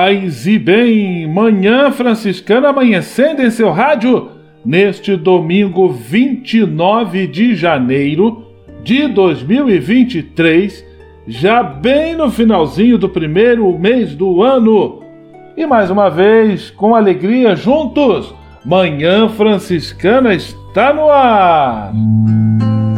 Paz e bem, manhã franciscana amanhecendo em seu rádio neste domingo 29 de janeiro de 2023, já bem no finalzinho do primeiro mês do ano. E mais uma vez, com alegria juntos, Manhã Franciscana está no ar.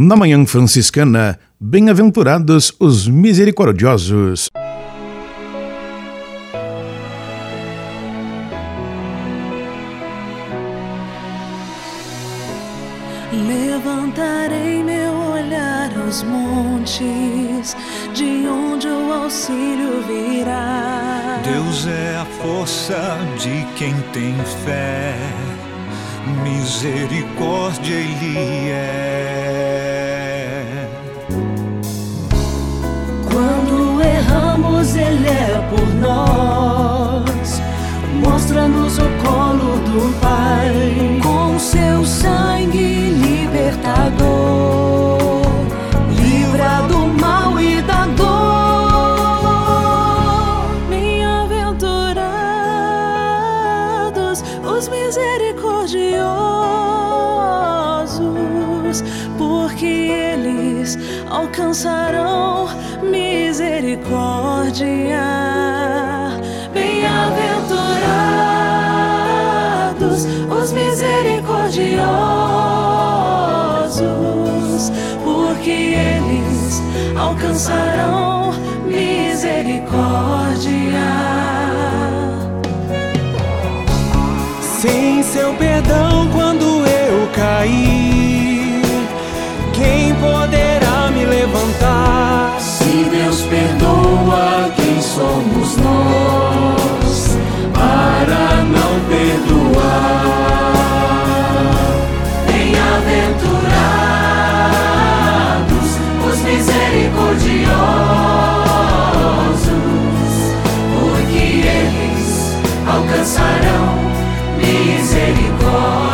Na Manhã Franciscana, bem-aventurados os misericordiosos. Levantarei meu olhar aos montes, de onde o auxílio virá. Deus é a força de quem tem fé, misericórdia Ele é. Erramos, Ele é por nós, mostra-nos o colo do Pai, com seu sangue libertador, livra do mal e da dor. misericordiosos, porque eles alcançarão misericórdia. Bem-aventurados os misericordiosos, porque eles alcançarão misericórdia. Somos nós para não perdoar? Bem-aventurados os misericordiosos, porque eles alcançarão misericórdia.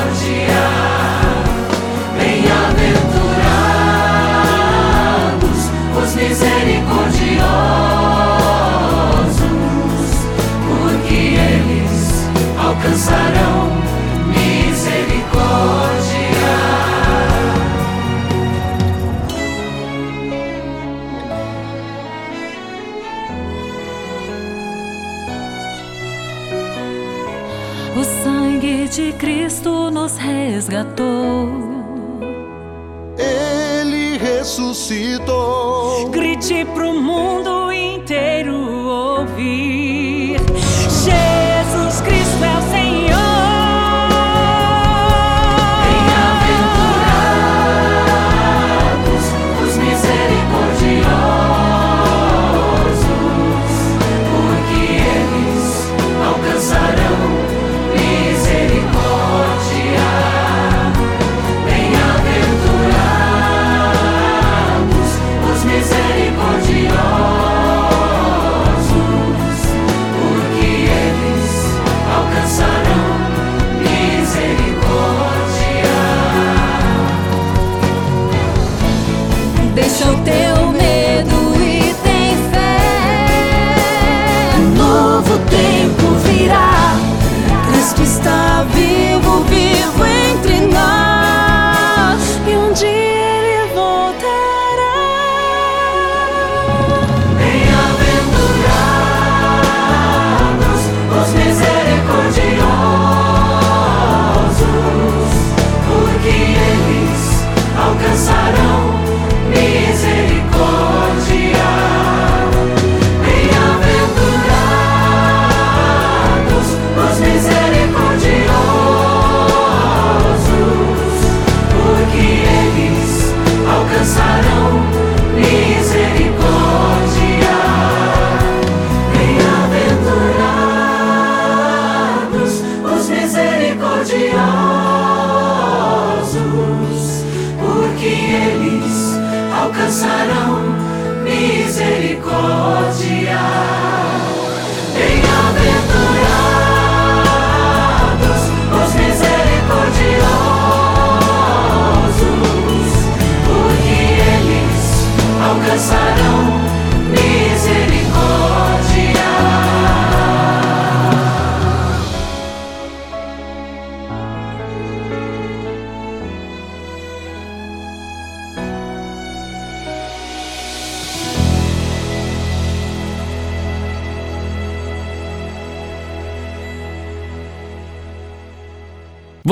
Nos resgatou. Ele ressuscitou. Grite pro mundo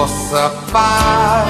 De vossa paz.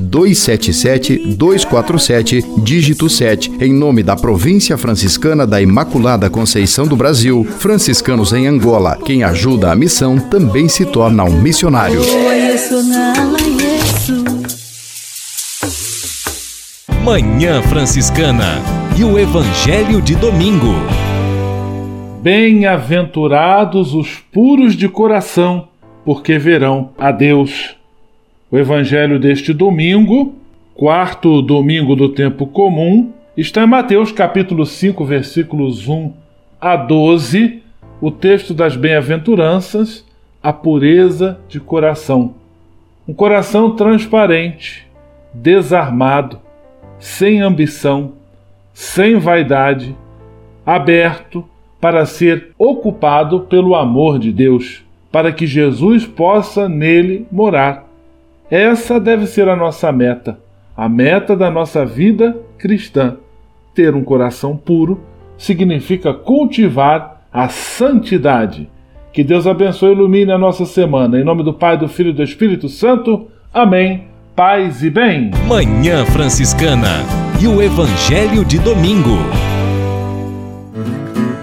277-247, dígito 7, em nome da Província Franciscana da Imaculada Conceição do Brasil, franciscanos em Angola. Quem ajuda a missão também se torna um missionário. Manhã Franciscana e o Evangelho de Domingo. Bem-aventurados os puros de coração, porque verão a Deus. O evangelho deste domingo, quarto domingo do tempo comum, está em Mateus capítulo 5, versículos 1 a 12, o texto das bem-aventuranças, a pureza de coração. Um coração transparente, desarmado, sem ambição, sem vaidade, aberto para ser ocupado pelo amor de Deus, para que Jesus possa nele morar. Essa deve ser a nossa meta, a meta da nossa vida cristã. Ter um coração puro significa cultivar a santidade. Que Deus abençoe e ilumine a nossa semana. Em nome do Pai, do Filho e do Espírito Santo. Amém. Paz e bem. Manhã Franciscana e o Evangelho de Domingo.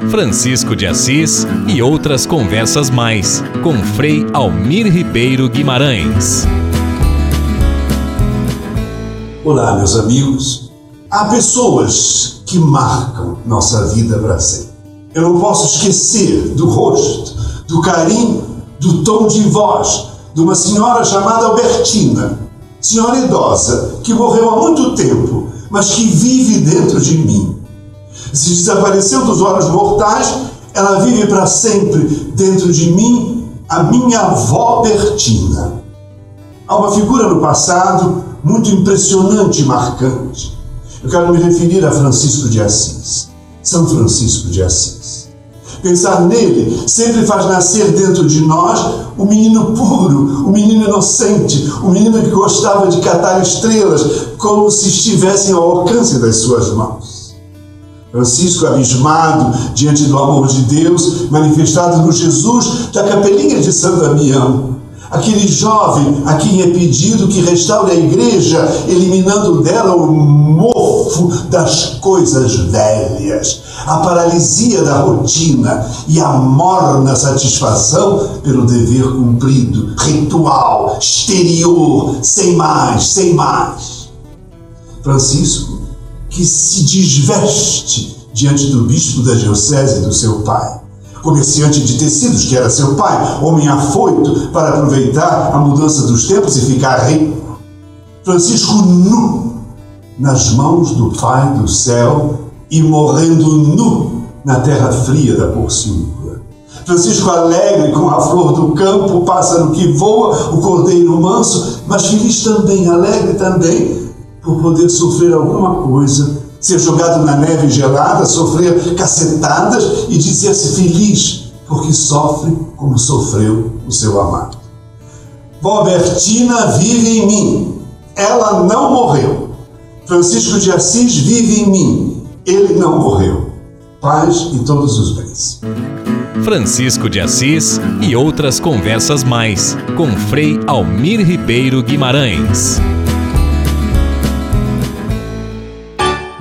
Francisco de Assis e outras conversas mais com Frei Almir Ribeiro Guimarães. Olá, meus amigos. Há pessoas que marcam nossa vida para sempre. Eu não posso esquecer do rosto, do carinho, do tom de voz de uma senhora chamada Albertina, senhora idosa que morreu há muito tempo, mas que vive dentro de mim. Se desapareceu dos olhos mortais, ela vive para sempre dentro de mim, a minha avó Bertina. Há uma figura no passado muito impressionante e marcante. Eu quero me referir a Francisco de Assis, São Francisco de Assis. Pensar nele sempre faz nascer dentro de nós o menino puro, o menino inocente, o menino que gostava de catar estrelas como se estivessem ao alcance das suas mãos. Francisco, abismado diante do amor de Deus manifestado no Jesus da capelinha de Santo Damião, aquele jovem a quem é pedido que restaure a igreja, eliminando dela o mofo das coisas velhas, a paralisia da rotina e a morna satisfação pelo dever cumprido, ritual, exterior, sem mais, sem mais. Francisco, que se desveste diante do bispo da diocese do seu pai comerciante de tecidos, que era seu pai, homem afoito para aproveitar a mudança dos tempos e ficar rico. Francisco nu nas mãos do Pai do céu e morrendo nu na terra fria da Porciúncula. Francisco alegre com a flor do campo, o pássaro que voa, o cordeiro manso, mas feliz também, alegre também, por poder sofrer alguma coisa, ser jogado na neve gelada, sofrer cacetadas e dizer-se feliz, porque sofre como sofreu o seu amado. Bobertina vive em mim, ela não morreu. Francisco de Assis vive em mim, ele não morreu. Paz e todos os bens. Francisco de Assis e outras conversas mais com Frei Almir Ribeiro Guimarães.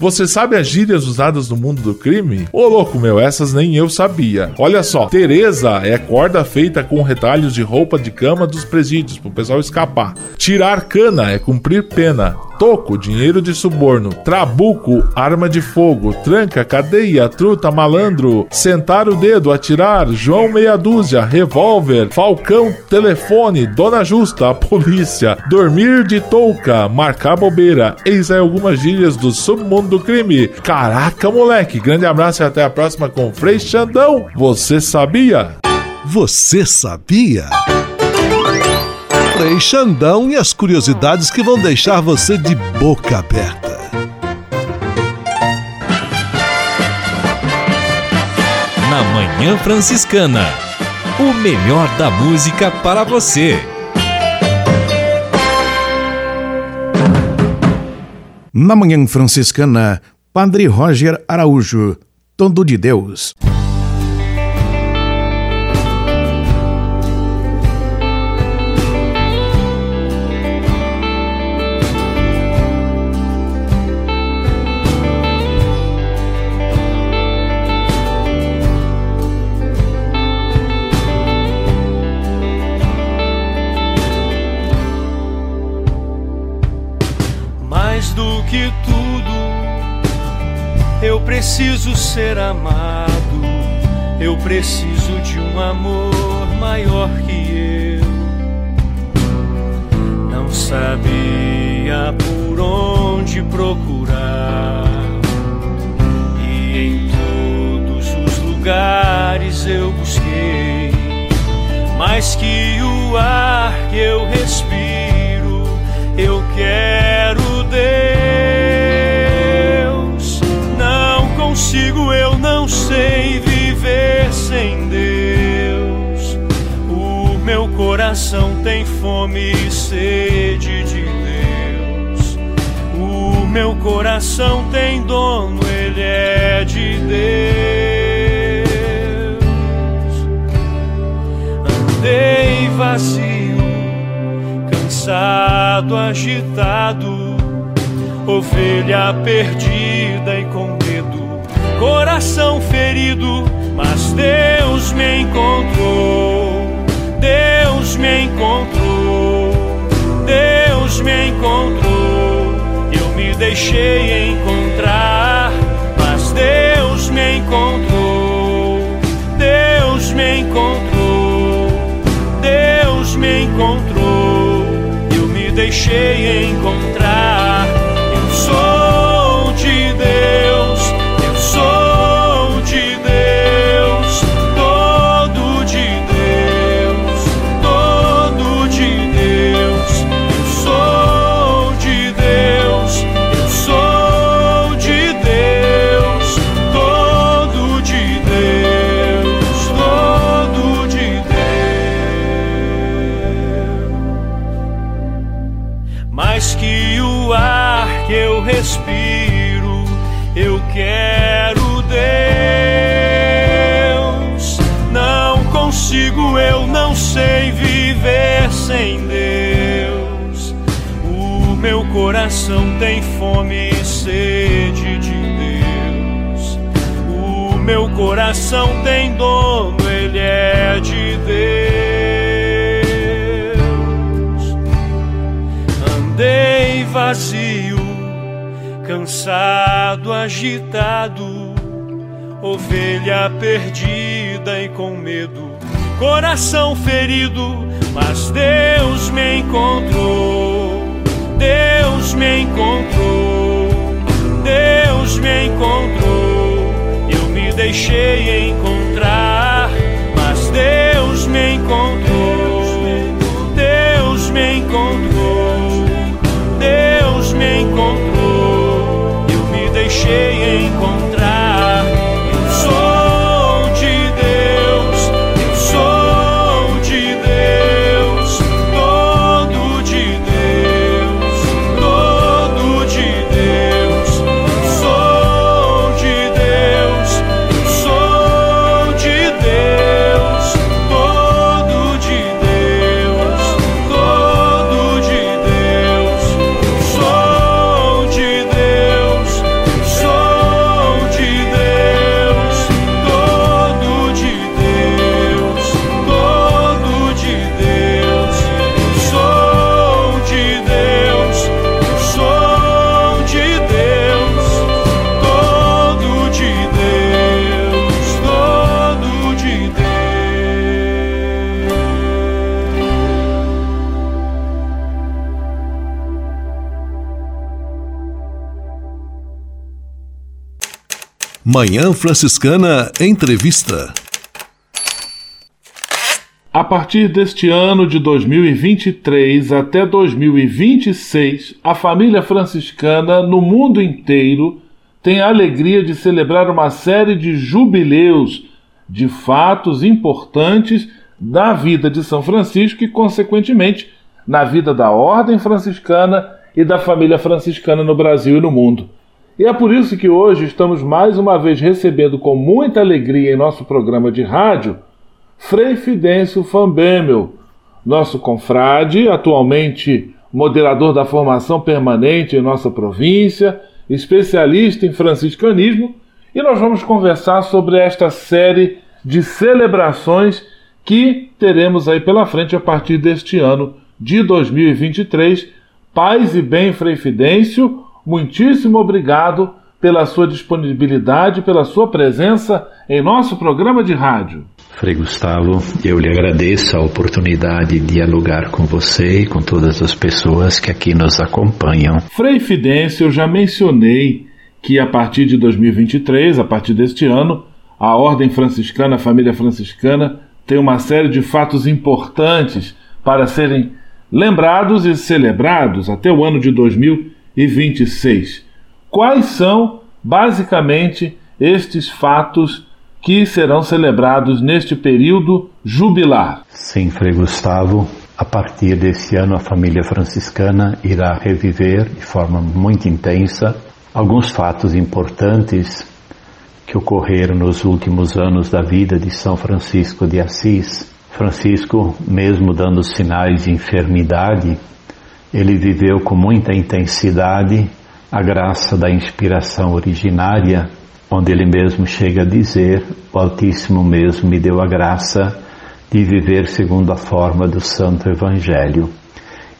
Você sabe as gírias usadas no mundo do crime? Ô louco meu, essas nem eu sabia. Olha só, Teresa é corda feita com retalhos de roupa de cama dos presídios pro pessoal escapar. Tirar cana é cumprir pena. Toco, dinheiro de suborno. Trabuco, arma de fogo. Tranca, cadeia, truta, malandro. Sentar o dedo, atirar. João meia dúzia, revólver. Falcão, telefone. Dona Justa, a polícia. Dormir de touca, marcar bobeira. Eis aí algumas gírias do submundo do crime. Caraca, moleque. Grande abraço e até a próxima com Frei Xandão. Você sabia? Você sabia? Frei Xandão e as curiosidades que vão deixar você de boca aberta. Na Manhã Franciscana, o melhor da música para você. Na Manhã Franciscana, Padre Roger Araújo, Todo de Deus. Que tudo, eu preciso ser amado. Eu preciso de um amor maior que eu. Não sabia por onde procurar. E em todos os lugares eu busquei. Mais que o ar que eu respiro, coração tem fome e sede de Deus. O meu coração tem dono, ele é de Deus. Andei vazio cansado, agitado, ovelha perdida e com medo, coração ferido, mas Deus me encontrou, me encontrou, Deus me encontrou, eu me deixei encontrar, mas Deus me encontrou, Deus me encontrou, Deus me encontrou. Deixei encontrar. Eu sou sem Deus. O meu coração tem fome e sede de Deus. O meu coração tem dono, ele é de Deus. Andei vazio, cansado, agitado, ovelha perdida e com medo, coração ferido, mas Deus me encontrou. me encontrou, Deus me encontrou, eu me deixei encontrar, mas Deus me encontrou, Deus me encontrou, Deus me encontrou, eu me deixei encontrar. Manhã Franciscana Entrevista. A partir deste ano de 2023 até 2026, a família franciscana no mundo inteiro tem a alegria de celebrar uma série de jubileus de fatos importantes na vida de São Francisco e, consequentemente, na vida da Ordem Franciscana e da família franciscana no Brasil e no mundo. E é por isso que hoje estamos mais uma vez recebendo com muita alegria em nosso programa de rádio Frei Fidêncio Fambemel, nosso confrade, atualmente moderador da formação permanente em nossa província, especialista em franciscanismo, e nós vamos conversar sobre esta série de celebrações que teremos aí pela frente a partir deste ano de 2023. Paz e bem, Frei Fidêncio, muitíssimo obrigado pela sua disponibilidade, pela sua presença em nosso programa de rádio. Frei Gustavo, eu lhe agradeço a oportunidade de dialogar com você e com todas as pessoas que aqui nos acompanham. Frei Fidêncio, eu já mencionei que a partir de 2023, a partir deste ano, a Ordem Franciscana, a família franciscana, tem uma série de fatos importantes para serem lembrados e celebrados até o ano de 2023 e 26. Quais são, basicamente, estes fatos que serão celebrados neste período jubilar? Sim, Frei Gustavo. A partir desse ano, a família franciscana irá reviver de forma muito intensa alguns fatos importantes que ocorreram nos últimos anos da vida de São Francisco de Assis. Francisco, mesmo dando sinais de enfermidade, ele viveu com muita intensidade a graça da inspiração originária, onde ele mesmo chega a dizer: O Altíssimo mesmo me deu a graça de viver segundo a forma do Santo Evangelho.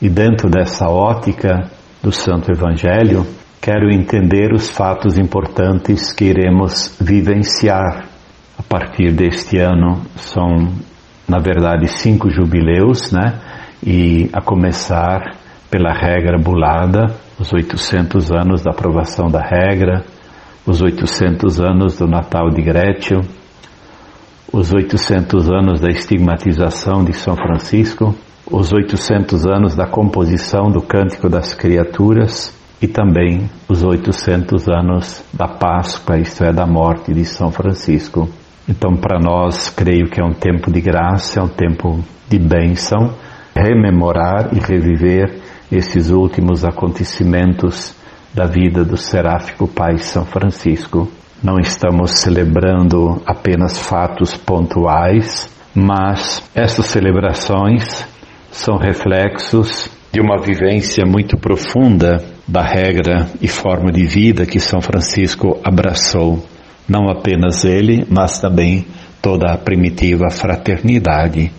E dentro dessa ótica do Santo Evangelho, quero entender os fatos importantes que iremos vivenciar a partir deste ano. São, na verdade, cinco jubileus, né? E a começar pela regra bulada, os 800 anos da aprovação da regra, os 800 anos do Natal de Grétio, os 800 anos da estigmatização de São Francisco, os 800 anos da composição do Cântico das Criaturas e também os 800 anos da Páscoa, isto é, da morte de São Francisco. Então, para nós, creio que é um tempo de graça, é um tempo de bênção, rememorar e reviver esses últimos acontecimentos da vida do seráfico Pai São Francisco. Não estamos celebrando apenas fatos pontuais, mas essas celebrações são reflexos de uma vivência muito profunda da regra e forma de vida que São Francisco abraçou. Não apenas ele, mas também toda a primitiva fraternidade.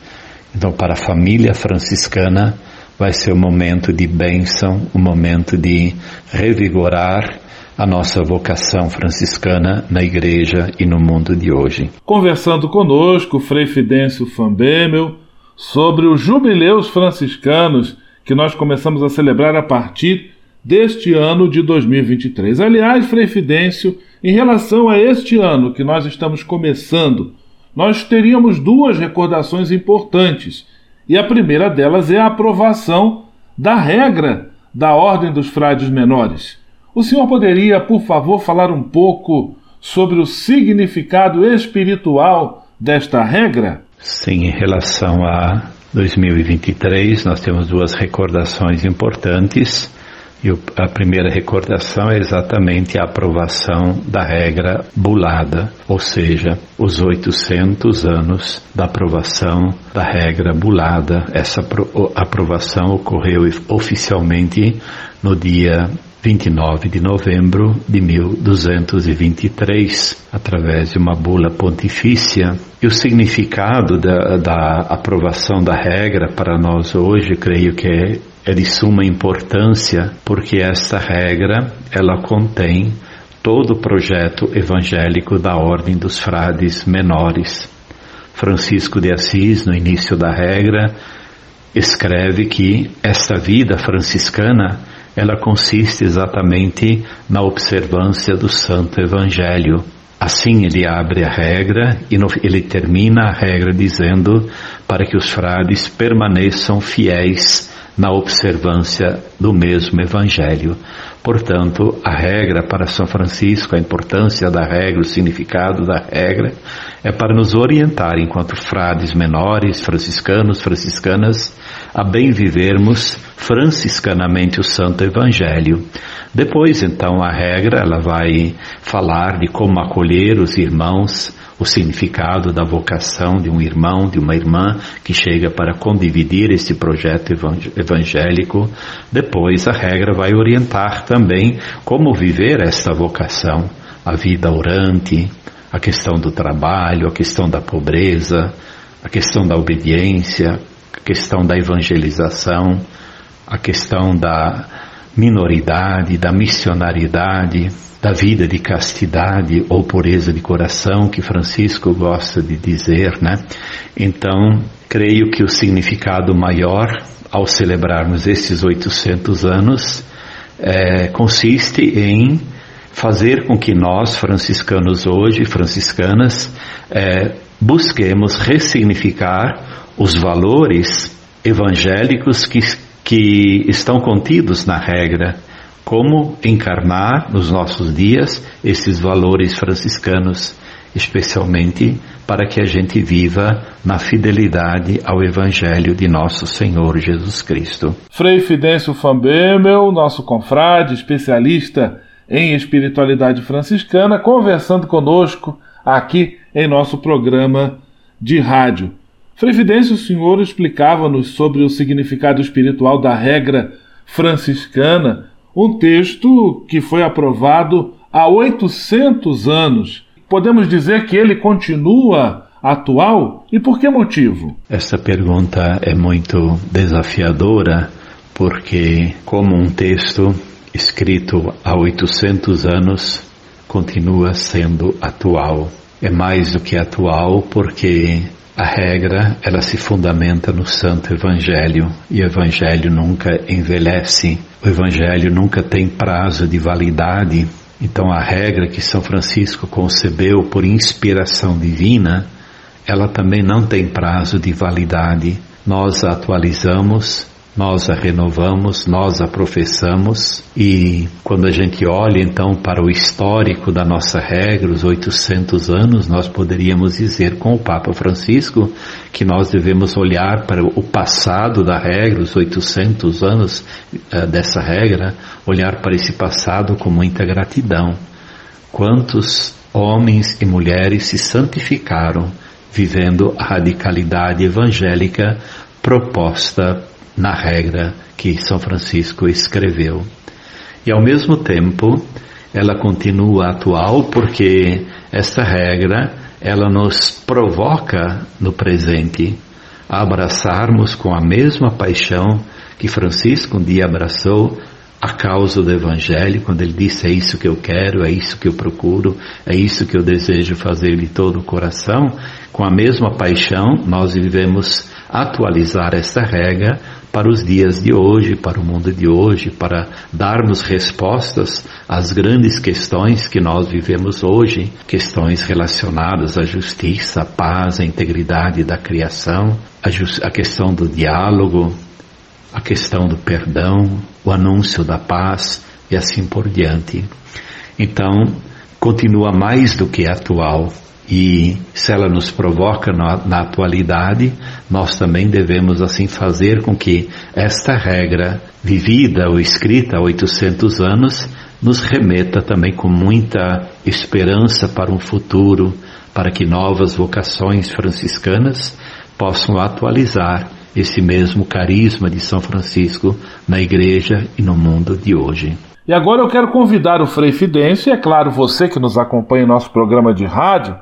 Então, para a família franciscana, vai ser um momento de bênção, um momento de revigorar a nossa vocação franciscana na igreja e no mundo de hoje. Conversando conosco, Frei Fidêncio Fambemel, sobre os jubileus franciscanos que nós começamos a celebrar a partir deste ano de 2023. Aliás, Frei Fidêncio, em relação a este ano que nós estamos começando, nós teríamos duas recordações importantes. E a primeira delas é a aprovação da regra da Ordem dos Frades Menores. O senhor poderia, por favor, falar um pouco sobre o significado espiritual desta regra? Sim, em relação a 2023, nós temos duas recordações importantes. E a primeira recordação é exatamente a aprovação da regra bulada, ou seja, os 800 anos da aprovação da regra bulada. Essa aprovação ocorreu oficialmente no dia 29 de novembro de 1223, através de uma bula pontifícia. E o significado da, da aprovação da regra para nós hoje, creio que é é de suma importância porque esta regra ela contém todo o projeto evangélico da ordem dos frades menores. Francisco de Assis, no início da regra, escreve que esta vida franciscana ela consiste exatamente na observância do Santo Evangelho. Assim ele abre a regra e no, ele termina a regra dizendo para que os frades permaneçam fiéis na observância do mesmo Evangelho. Portanto, a regra para São Francisco, a importância da regra, o significado da regra, é para nos orientar, enquanto frades menores, franciscanos, franciscanas, a bem vivermos franciscanamente o Santo Evangelho. Depois, então, a regra, ela vai falar de como acolher os irmãos o significado da vocação de um irmão, de uma irmã que chega para condividir esse projeto evangélico. Depois, a regra vai orientar também como viver esta vocação, a vida orante, a questão do trabalho, a questão da pobreza, a questão da obediência, questão da evangelização, a questão da minoridade, da missionariedade, da vida de castidade ou pureza de coração que Francisco gosta de dizer, né? Então, creio que o significado maior ao celebrarmos esses 800 anos é, consiste em fazer com que nós, franciscanos hoje, franciscanas, é, busquemos ressignificar os valores evangélicos que, que estão contidos na regra como encarnar nos nossos dias esses valores franciscanos, especialmente para que a gente viva na fidelidade ao Evangelho de nosso Senhor Jesus Cristo. Frei Fidêncio Fambemel, nosso confrade, especialista em espiritualidade franciscana, conversando conosco aqui em nosso programa de rádio. Frei Fidêncio, o senhor explicava-nos sobre o significado espiritual da regra franciscana um texto que foi aprovado há 800 anos. Podemos dizer que ele continua atual e por que motivo? Essa pergunta é muito desafiadora porque, como um texto escrito há 800 anos, continua sendo atual. É mais do que atual porque a regra, ela se fundamenta no Santo Evangelho e o Evangelho nunca envelhece. O Evangelho nunca tem prazo de validade. Então a regra que São Francisco concebeu por inspiração divina, ela também não tem prazo de validade. Nós a atualizamos nós a renovamos, nós a professamos e quando a gente olha então para o histórico da nossa regra, os 800 anos, nós poderíamos dizer com o Papa Francisco que nós devemos olhar para o passado da regra, os 800 anos uh, dessa regra, olhar para esse passado com muita gratidão. Quantos homens e mulheres se santificaram vivendo a radicalidade evangélica proposta na regra que São Francisco escreveu. E ao mesmo tempo, ela continua atual porque esta regra ela nos provoca no presente a abraçarmos com a mesma paixão que Francisco um dia abraçou a causa do Evangelho, quando ele disse: É isso que eu quero, é isso que eu procuro, é isso que eu desejo fazer de todo o coração. Com a mesma paixão, nós vivemos atualizar esta regra para os dias de hoje, para o mundo de hoje, para darmos respostas às grandes questões que nós vivemos hoje, questões relacionadas à justiça, à paz, à integridade da criação, a, questão do diálogo, a questão do perdão, o anúncio da paz e assim por diante. Então, continua mais do que atual e se ela nos provoca na, na, atualidade, nós também devemos assim fazer com que esta regra vivida ou escrita há 800 anos nos remeta também com muita esperança para um futuro, para que novas vocações franciscanas possam atualizar esse mesmo carisma de São Francisco na igreja e no mundo de hoje. E agora eu quero convidar o Frei Fidêncio, e é claro, você que nos acompanha em nosso programa de rádio,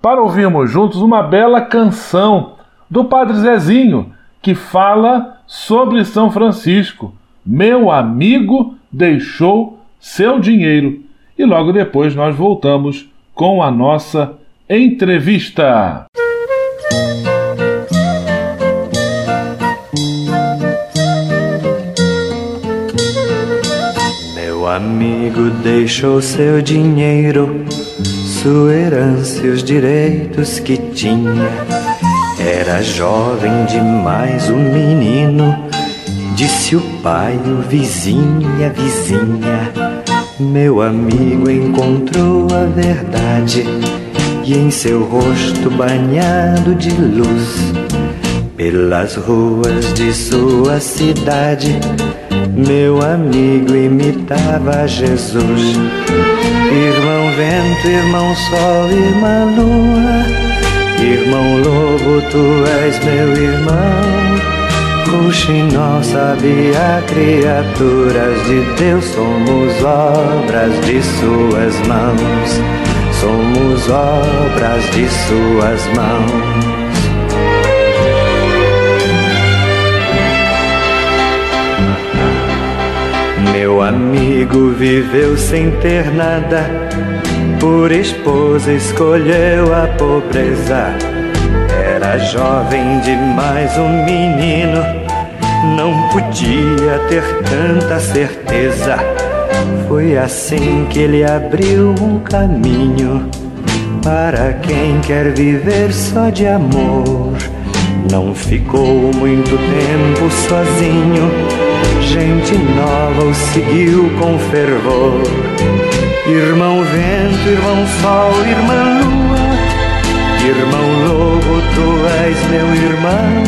para ouvirmos juntos uma bela canção do Padre Zezinho, que fala sobre São Francisco. Meu amigo deixou seu dinheiro. E logo depois nós voltamos com a nossa entrevista. Meu amigo deixou seu dinheiro sua herança e os direitos que tinha. Era jovem demais o menino, disse o pai, o vizinho e a vizinha. Meu amigo encontrou a verdade e em seu rosto banhado de luz, pelas ruas de sua cidade, meu amigo imitava Jesus. Irmão vento, irmão sol, irmã lua, irmão lobo, tu és meu irmão. Ruxinol sabia, criaturas de Deus, somos obras de suas mãos, somos obras de suas mãos. Meu amigo viveu sem ter nada, por esposa escolheu a pobreza. Era jovem demais, um menino, não podia ter tanta certeza. Foi assim que ele abriu um caminho para quem quer viver só de amor. Não ficou muito tempo sozinho gente nova o seguiu com fervor. Irmão vento, irmão sol, irmã lua, irmão lobo, tu és meu irmão.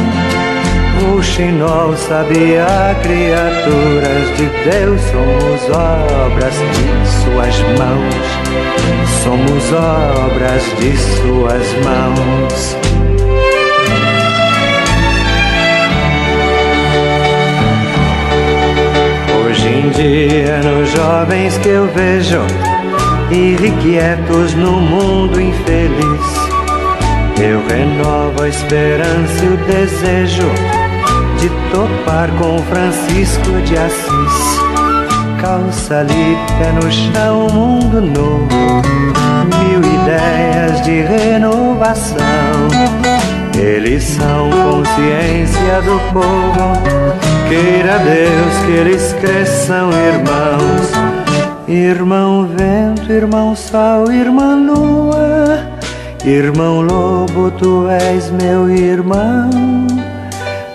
O Xinol sabia criaturas de Deus, somos obras de suas mãos, somos obras de suas mãos. Dia nos jovens que eu vejo, irrequietos no mundo infeliz. Eu renovo a esperança e o desejo de topar com Francisco de Assis. Calça pé no chão, mundo novo, mil ideias de renovação. Eles são consciência do povo Queira Deus que eles cresçam irmãos, irmão vento, irmão sol, irmã lua, irmão lobo, tu és meu irmão.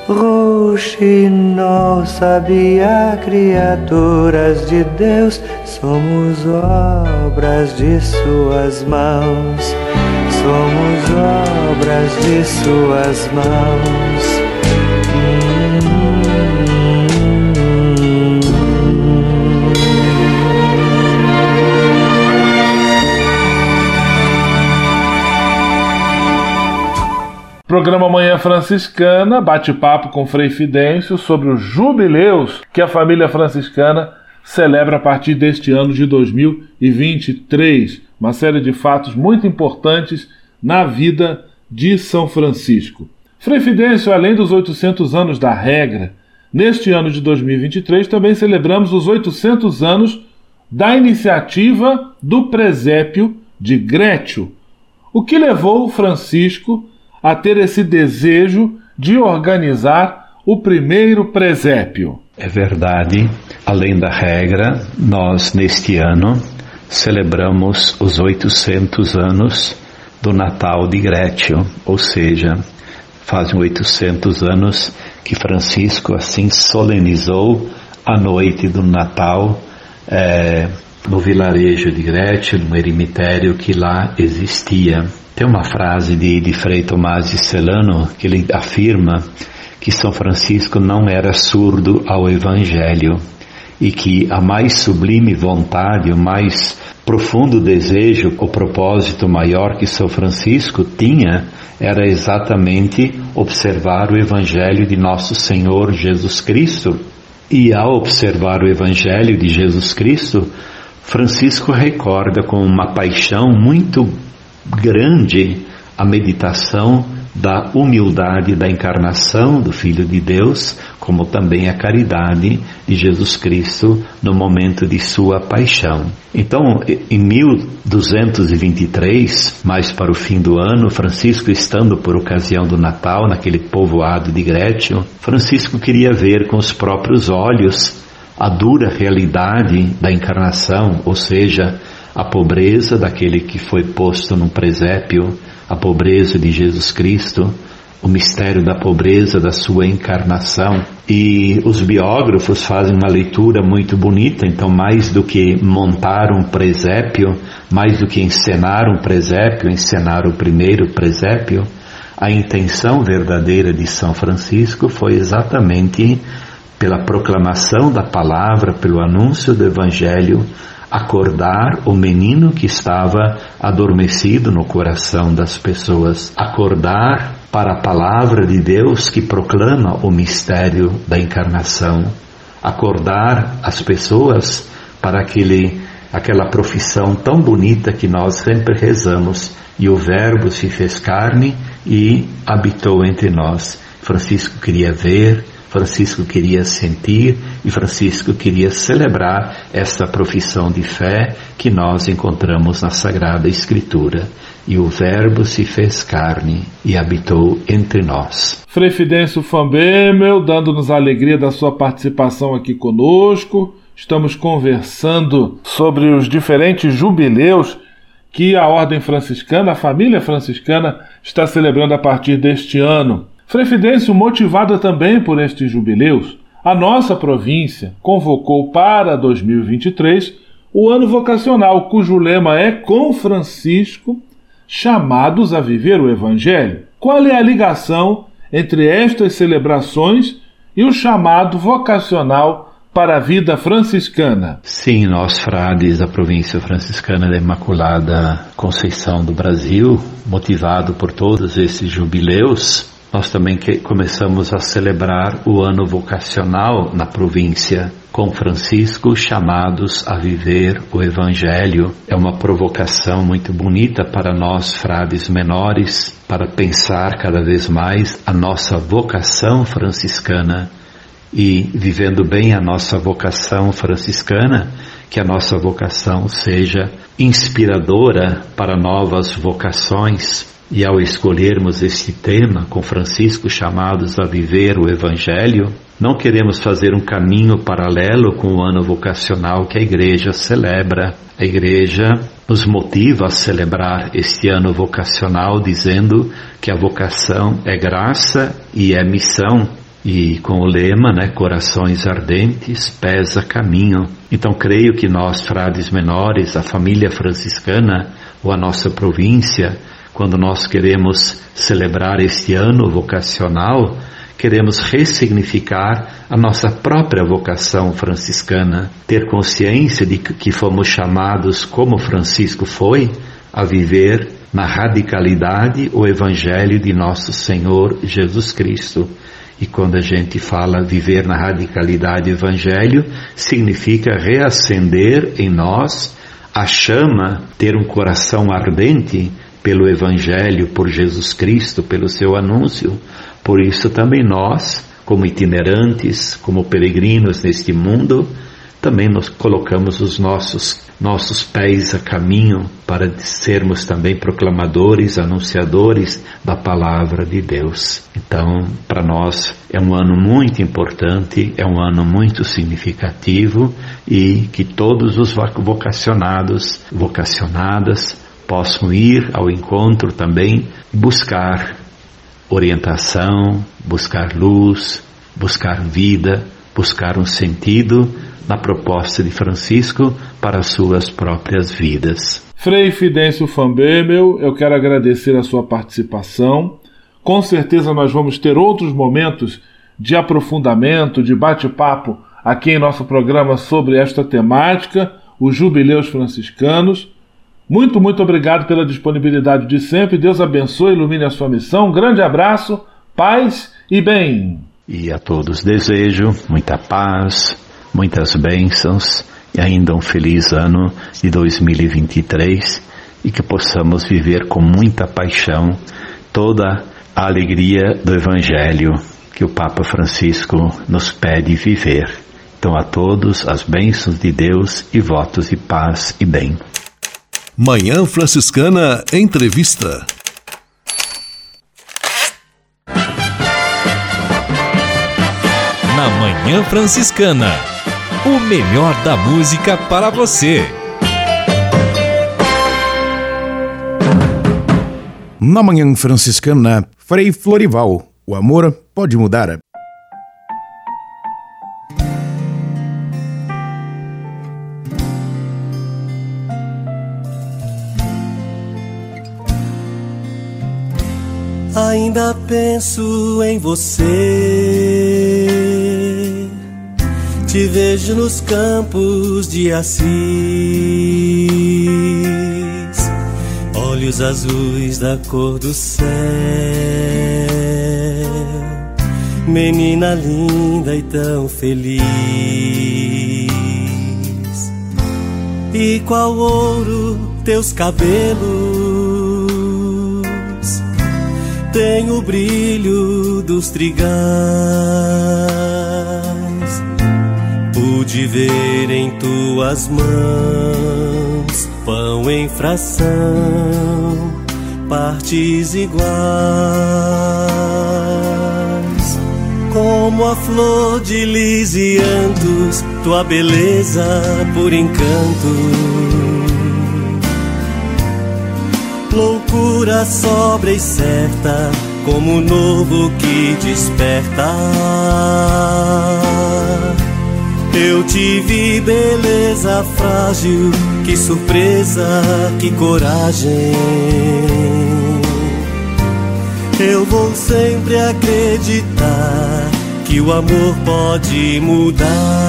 Roxinol sabia criaturas de Deus, somos obras de suas mãos, somos obras de suas mãos. Programa Manhã Franciscana, bate-papo com Frei Fidêncio sobre os jubileus que a família franciscana celebra a partir deste ano de 2023. Uma série de fatos muito importantes na vida de São Francisco. Frei Fidêncio, além dos 800 anos da regra, neste ano de 2023 também celebramos os 800 anos da iniciativa do presépio de Grétio, o que levou Francisco a ter esse desejo de organizar o primeiro presépio. É verdade, além da regra, nós neste ano celebramos os 800 anos do Natal de Grétio, ou seja, fazem 800 anos que Francisco assim solenizou a noite do Natal é, no vilarejo de Grétio, no eremitério que lá existia. Tem uma frase de, de Frei Tomás de Celano que ele afirma que São Francisco não era surdo ao Evangelho e que a mais sublime vontade, o mais profundo desejo, o propósito maior que São Francisco tinha era exatamente observar o Evangelho de Nosso Senhor Jesus Cristo. E ao observar o Evangelho de Jesus Cristo, Francisco recorda com uma paixão muito grande a meditação da humildade da encarnação do Filho de Deus, como também a caridade de Jesus Cristo no momento de sua paixão. Então, em 1223, mais para o fim do ano, Francisco estando por ocasião do Natal naquele povoado de Grétio, Francisco queria ver com os próprios olhos a dura realidade da encarnação, ou seja, a pobreza daquele que foi posto num presépio a pobreza de Jesus Cristo, o mistério da pobreza da sua encarnação. E os biógrafos fazem uma leitura muito bonita, então, mais do que montar um presépio, mais do que encenar um presépio, encenar o primeiro presépio, a intenção verdadeira de São Francisco foi exatamente pela proclamação da palavra, pelo anúncio do Evangelho, acordar o menino que estava adormecido no coração das pessoas, acordar para a palavra de Deus que proclama o mistério da encarnação, acordar as pessoas para aquele aquela profissão tão bonita que nós sempre rezamos, e o Verbo se fez carne e habitou entre nós. Francisco queria ver, Francisco queria sentir e Francisco queria celebrar esta profissão de fé que nós encontramos na Sagrada Escritura. E o Verbo se fez carne e habitou entre nós. Frei Fidêncio Fambemel, dando-nos a alegria da sua participação aqui conosco. Estamos conversando sobre os diferentes jubileus que a Ordem Franciscana, a família franciscana, está celebrando a partir deste ano. Frei Fidêncio, motivada também por estes jubileus, a nossa província convocou para 2023 o ano vocacional, cujo lema é Com Francisco, chamados a viver o Evangelho. Qual é a ligação entre estas celebrações e o chamado vocacional para a vida franciscana? Sim, nós frades da província franciscana da Imaculada Conceição do Brasil, motivado por todos esses jubileus, nós também começamos a celebrar o ano vocacional na província, com Francisco chamados a viver o Evangelho. É uma provocação muito bonita para nós, frades menores, para pensar cada vez mais a nossa vocação franciscana e vivendo bem a nossa vocação franciscana, que a nossa vocação seja inspiradora para novas vocações e ao escolhermos este tema com Francisco chamados a viver o Evangelho, não queremos fazer um caminho paralelo com o ano vocacional que a Igreja celebra. A Igreja nos motiva a celebrar este ano vocacional, dizendo que a vocação é graça e é missão. E com o lema, né, corações ardentes, pesa caminho. Então creio que nós, frades menores, a família franciscana ou a nossa província, quando nós queremos celebrar este ano vocacional, queremos ressignificar a nossa própria vocação franciscana, ter consciência de que fomos chamados, como Francisco foi, a viver na radicalidade o Evangelho de nosso Senhor Jesus Cristo. E quando a gente fala viver na radicalidade Evangelho, significa reacender em nós a chama, ter um coração ardente pelo Evangelho, por Jesus Cristo, pelo seu anúncio. Por isso também nós, como itinerantes, como peregrinos neste mundo, também nos colocamos os nossos nossos pés a caminho para sermos também proclamadores, anunciadores da palavra de Deus. Então, para nós é um ano muito importante, é um ano muito significativo e que todos os vocacionados, vocacionadas possam ir ao encontro também, buscar orientação, buscar luz, buscar vida, buscar um sentido na proposta de Francisco para suas próprias vidas. Frei Fidêncio Fambemel, eu quero agradecer a sua participação. Com certeza nós vamos ter outros momentos de aprofundamento, de bate-papo aqui em nosso programa sobre esta temática, os jubileus franciscanos. Muito, muito obrigado pela disponibilidade de sempre. Deus abençoe ilumine a sua missão. Um grande abraço, paz e bem. E a todos desejo muita paz, muitas bênçãos e ainda um feliz ano de 2023 e que possamos viver com muita paixão toda a alegria do Evangelho que o Papa Francisco nos pede viver. Então, a todos as bênçãos de Deus e votos de paz e bem. Manhã Franciscana Entrevista. Na Manhã Franciscana. O melhor da música para você. Na Manhã Franciscana, Frei Florival. O amor pode mudar. Ainda penso em você. Te vejo nos campos de Assis, olhos azuis da cor do céu, menina linda e tão feliz. E qual ouro teus cabelos tem o brilho dos trigais. Pude ver em tuas mãos pão em fração, partes iguais. Como a flor de lisiantos, tua beleza por encanto loucura sobra e certa, como o novo que desperta. Eu te vi, beleza frágil, que surpresa, que coragem. Eu vou sempre acreditar que o amor pode mudar.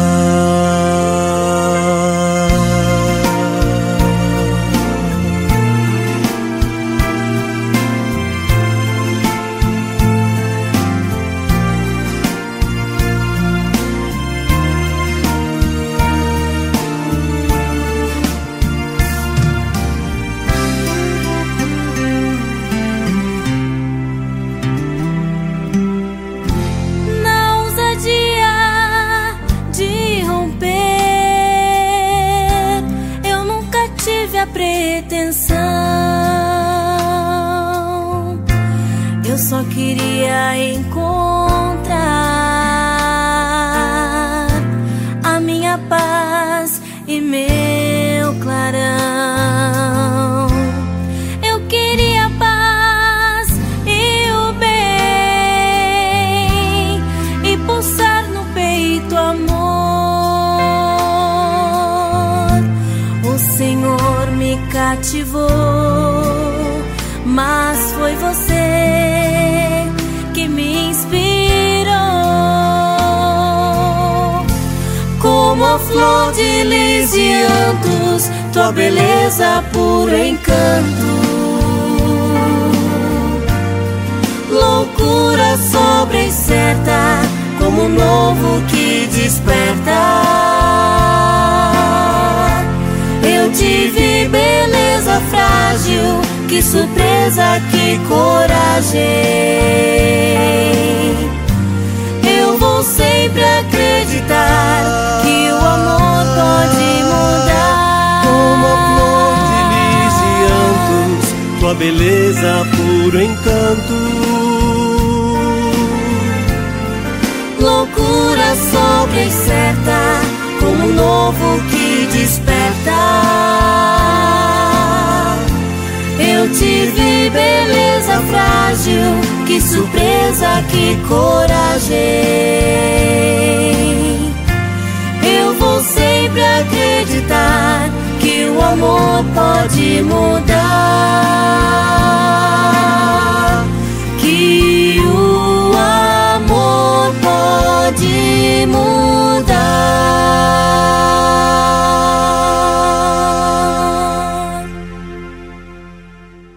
Flor beleza por encanto. Loucura sobre certa, como um novo que desperta. Eu te vi, beleza frágil, que surpresa, que coragem. Eu vou sempre acreditar puro encanto. Loucura sobre certa, como um novo que desperta. Eu tive beleza frágil, que surpresa, que coragem. Eu vou sempre acreditar o amor pode mudar. Que o amor pode mudar.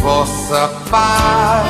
Vossa paz.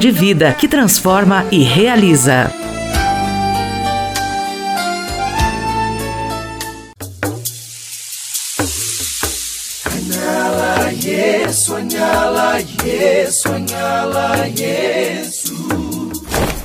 de vida que transforma e realiza. Anyala Yesu, anyala Yesu.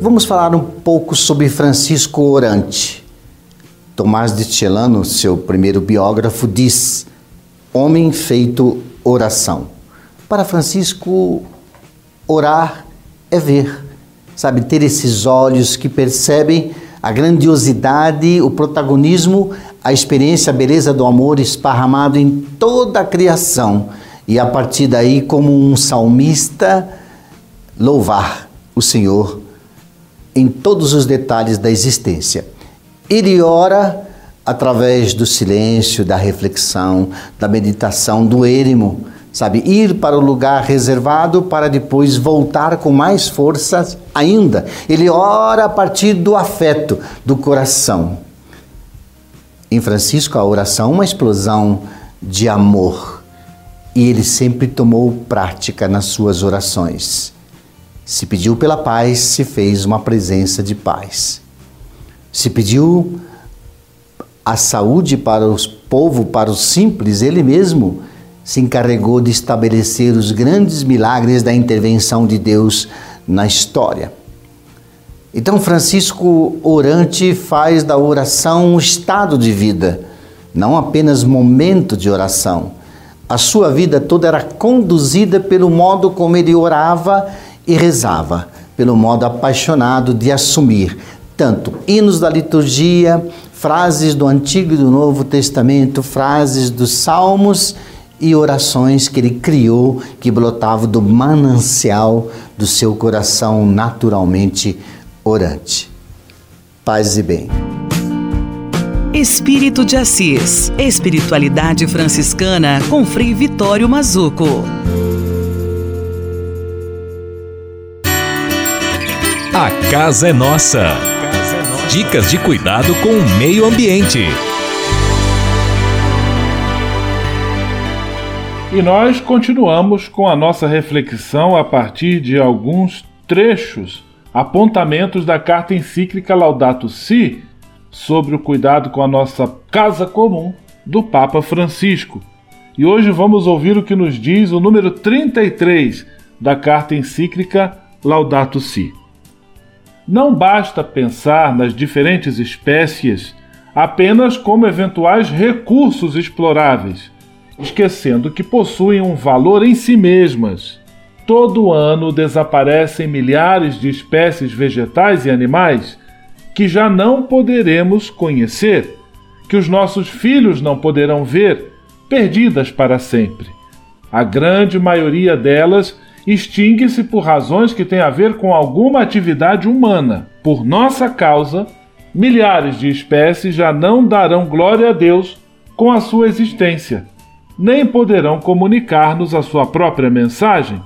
Vamos falar um pouco sobre Francisco Orante. Tomás de Celano, seu primeiro biógrafo, diz: Homem feito oração. Para Francisco, orar é ver, sabe, ter esses olhos que percebem a grandiosidade, o protagonismo, a experiência, a beleza do amor esparramado em toda a criação. E a partir daí, como um salmista, louvar o Senhor em todos os detalhes da existência. Ele ora através do silêncio, da reflexão, da meditação, do eremo, sabe? Ir para o lugar reservado para depois voltar com mais força ainda. Ele ora a partir do afeto, do coração. Em Francisco, a oração é uma explosão de amor e ele sempre tomou prática nas suas orações. Se pediu pela paz, se fez uma presença de paz. Se pediu a saúde para o povo, para os simples, ele mesmo se encarregou de estabelecer os grandes milagres da intervenção de Deus na história. Então, Francisco Orante faz da oração um estado de vida, não apenas momento de oração. A sua vida toda era conduzida pelo modo como ele orava e rezava, pelo modo apaixonado de assumir tanto hinos da liturgia, frases do Antigo e do Novo Testamento, frases dos Salmos e orações que ele criou que brotavam do manancial do seu coração naturalmente orante. Paz e bem. Espírito de Assis. Espiritualidade franciscana com Frei Vitório Mazuco. A casa é nossa. Dicas de cuidado com o meio ambiente. E nós continuamos com a nossa reflexão a partir de alguns trechos, apontamentos da carta encíclica Laudato Si sobre o cuidado com a nossa casa comum do Papa Francisco. E hoje vamos ouvir o que nos diz o número 33 da carta encíclica Laudato Si. Não basta pensar nas diferentes espécies apenas como eventuais recursos exploráveis, esquecendo que possuem um valor em si mesmas. Todo ano desaparecem milhares de espécies vegetais e animais que já não poderemos conhecer, que os nossos filhos não poderão ver, perdidas para sempre. A grande maioria delas extingue-se por razões que têm a ver com alguma atividade humana. Por nossa causa, milhares de espécies já não darão glória a Deus com a sua existência, nem poderão comunicar-nos a sua própria mensagem.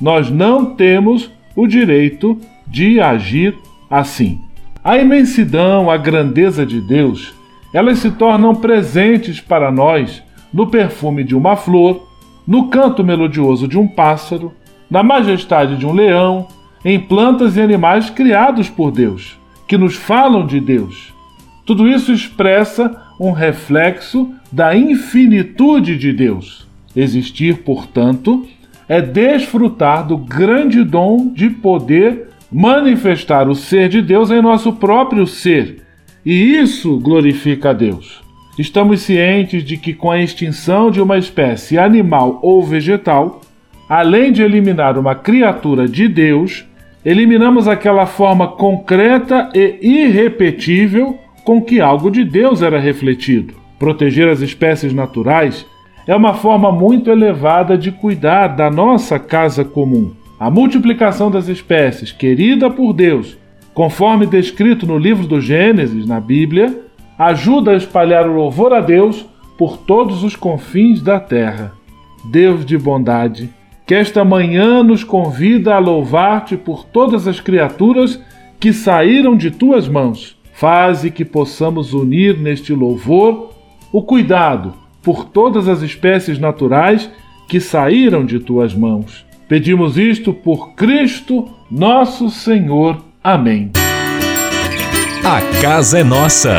Nós não temos o direito de agir assim. A imensidão, a grandeza de Deus, elas se tornam presentes para nós no perfume de uma flor, no canto melodioso de um pássaro, na majestade de um leão, em plantas e animais criados por Deus, que nos falam de Deus. Tudo isso expressa um reflexo da infinitude de Deus. Existir, portanto, é desfrutar do grande dom de poder manifestar o ser de Deus em nosso próprio ser. E isso glorifica a Deus. Estamos cientes de que, com a extinção de uma espécie animal ou vegetal, além de eliminar uma criatura de Deus, eliminamos aquela forma concreta e irrepetível com que algo de Deus era refletido. Proteger as espécies naturais é uma forma muito elevada de cuidar da nossa casa comum. A multiplicação das espécies, querida por Deus, conforme descrito no livro do Gênesis, na Bíblia, ajuda a espalhar o louvor a Deus por todos os confins da terra. Deus de bondade, que esta manhã nos convida a louvar-te por todas as criaturas que saíram de tuas mãos. Faze que possamos unir neste louvor o cuidado por todas as espécies naturais que saíram de tuas mãos. Pedimos isto por Cristo, nosso Senhor. Amém. A casa é nossa.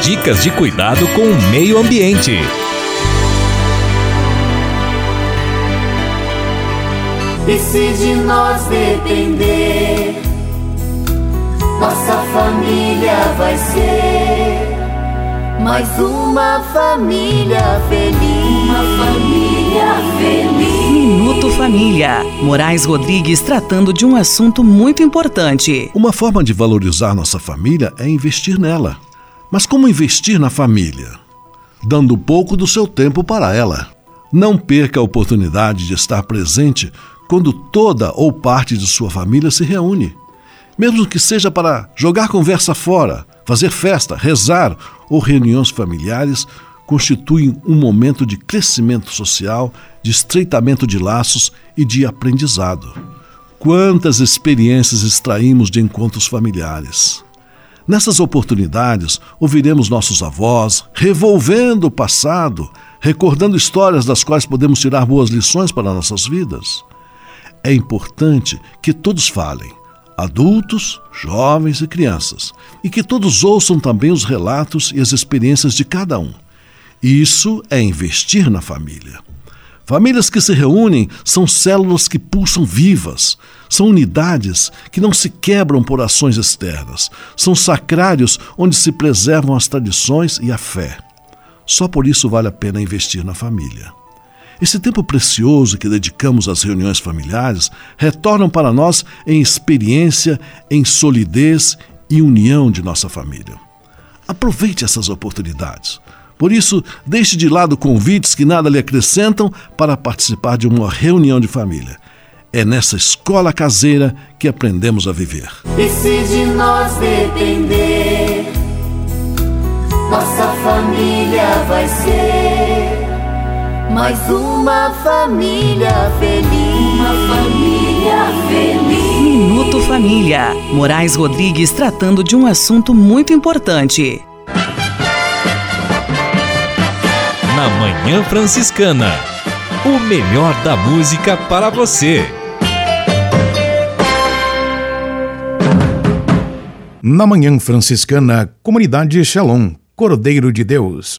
Dicas de cuidado com o meio ambiente. E se de nós depender, nossa família vai ser mais uma família feliz. Uma família feliz. Minuto Família. Moraes Rodrigues tratando de um assunto muito importante. Uma forma de valorizar nossa família é investir nela. Mas como investir na família? Dando pouco do seu tempo para ela. Não perca a oportunidade de estar presente quando toda ou parte de sua família se reúne. Mesmo que seja para jogar conversa fora, fazer festa, rezar ou reuniões familiares, constituem um momento de crescimento social, de estreitamento de laços e de aprendizado. Quantas experiências extraímos de encontros familiares? Nessas oportunidades, ouviremos nossos avós revolvendo o passado, recordando histórias das quais podemos tirar boas lições para nossas vidas. É importante que todos falem, adultos, jovens e crianças, e que todos ouçam também os relatos e as experiências de cada um. Isso é investir na família. Famílias que se reúnem são células que pulsam vivas, são unidades que não se quebram por ações externas, são sacrários onde se preservam as tradições e a fé. Só por isso vale a pena investir na família. Esse tempo precioso que dedicamos às reuniões familiares retornam para nós em experiência, em solidez e união de nossa família. Aproveite essas oportunidades. Por isso, deixe de lado convites que nada lhe acrescentam para participar de uma reunião de família. É nessa escola caseira que aprendemos a viver. E se de nós depender, nossa família vai ser mais uma família feliz. Uma família feliz. Minuto Família. Moraes Rodrigues tratando de um assunto muito importante. Na Manhã Franciscana. O melhor da música para você. Na Manhã Franciscana, Comunidade Shalom, Cordeiro de Deus.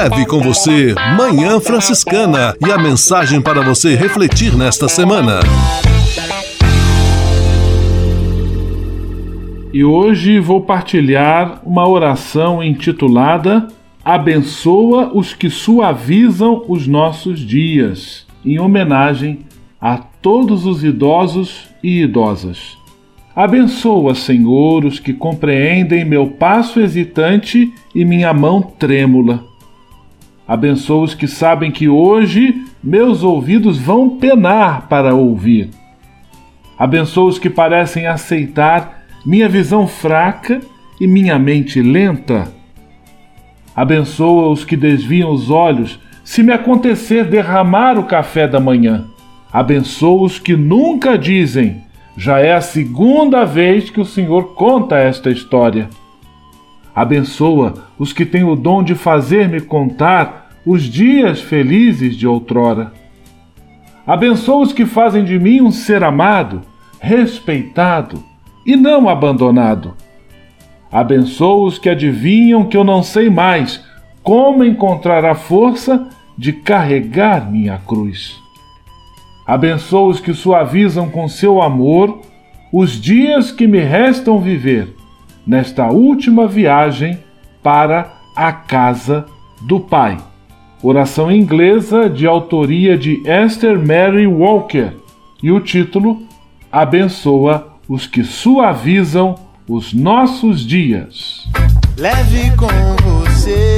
Leve com você Manhã Franciscana e a mensagem para você refletir nesta semana. E hoje vou partilhar uma oração intitulada Abençoa os que suavizam os nossos dias, em homenagem a todos os idosos e idosas. Abençoa, Senhor, os que compreendem meu passo hesitante e minha mão trêmula Abençoa os que sabem que hoje meus ouvidos vão penar para ouvir. Abençoa os que parecem aceitar minha visão fraca e minha mente lenta. Abençoa os que desviam os olhos se me acontecer derramar o café da manhã. Abençoa os que nunca dizem: já é a segunda vez que o Senhor conta esta história. Abençoa os que têm o dom de fazer-me contar os dias felizes de outrora. Abençoa os que fazem de mim um ser amado, respeitado e não abandonado. Abençoa os que adivinham que eu não sei mais como encontrar a força de carregar minha cruz. Abençoa os que suavizam com seu amor os dias que me restam viver nesta última viagem para a casa do Pai. Oração inglesa de autoria de Esther Mary Walker e o título Abençoa os que suavizam os nossos dias. Leve com você